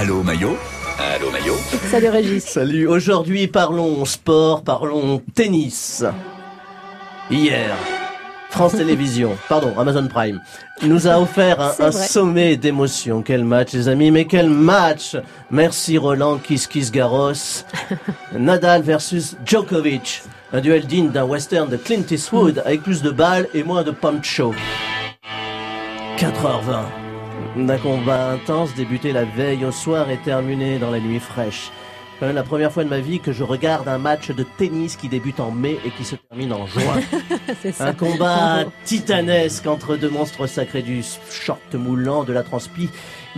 Allô Maillot Allô Maillot Salut Régis. Salut, aujourd'hui parlons sport, parlons tennis. Hier, France Télévisions, pardon, Amazon Prime, nous a offert un, sommet d'émotions. Quel match les amis, mais quel match Merci Roland Kiss Kiss Garros. Nadal versus Djokovic. Un duel digne d'un western de Clint Eastwood avec plus de balles et moins de poncho. 4h20. D'un combat intense débuté la veille au soir et terminé dans la nuit fraîche. Quand même la première fois de ma vie que je regarde un match de tennis qui débute en mai et qui se termine en juin. Un combat titanesque entre deux monstres sacrés du short moulant, de la transpi,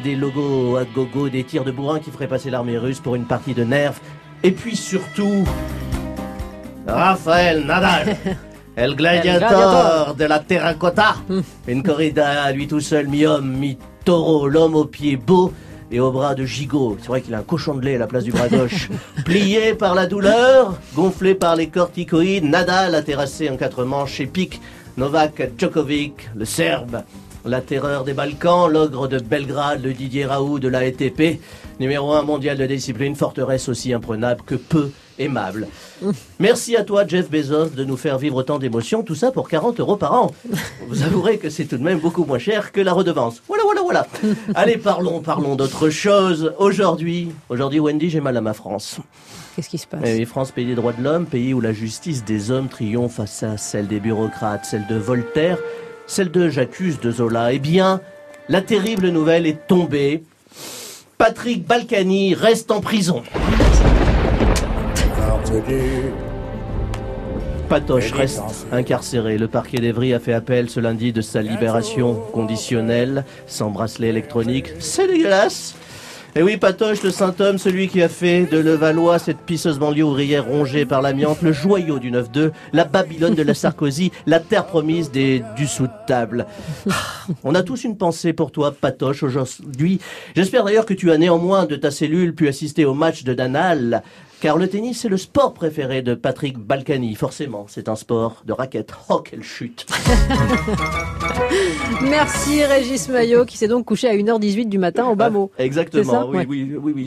des logos à gogo, des tirs de bourrin qui feraient passer l'armée russe pour une partie de nerfs. Et puis surtout, Raphaël Nadal, El Gladiator Gladiator. de la terracotta. Une corrida à lui tout seul, mi-homme, mi-taureau, l'homme aux pieds beaux et aux bras de gigot. C'est vrai qu'il a un cochon de lait à la place du bras gauche. Plié par la douleur, gonflé par les corticoïdes, Nadal a terrassé en quatre manches épiques Novak Djokovic, le Serbe. La terreur des Balkans, l'ogre de Belgrade, le Didier Raoult de la ATP, numéro un mondial de discipline, forteresse aussi imprenable que peu aimable. Merci à toi, Jeff Bezos, de nous faire vivre autant d'émotions, tout ça pour 40 euros par an. Vous avouerez que c'est tout de même beaucoup moins cher que la redevance. Voilà, voilà, voilà. Allez, parlons, parlons d'autre chose. Aujourd'hui, aujourd'hui, Wendy, j'ai mal à ma France. Qu'est-ce qui se passe? Eh France, pays des droits de l'homme, pays où la justice des hommes triomphe face à celle des bureaucrates, celle de Voltaire, celle de J'accuse de Zola. Eh bien, la terrible nouvelle est tombée. Patrick Balkany reste en prison. Patoche reste incarcéré. Le parquet d'Evry a fait appel ce lundi de sa libération conditionnelle, sans bracelet électronique. C'est dégueulasse et oui, Patoche, le saint homme, celui qui a fait de Levallois cette pisseuse banlieue ouvrière rongée par l'amiante, le joyau du 9-2, la Babylone de la Sarkozy, la terre promise des du sous de table. Ah, On a tous une pensée pour toi, Patoche, aujourd'hui. J'espère d'ailleurs que tu as néanmoins de ta cellule pu assister au match de Danal, car le tennis c'est le sport préféré de Patrick Balkany. Forcément, c'est un sport de raquette. Oh, quelle chute Merci Régis Maillot qui s'est donc couché à 1h18 du matin au bas mot. Exactement, C'est ça oui, Ouais. oui, oui, oui.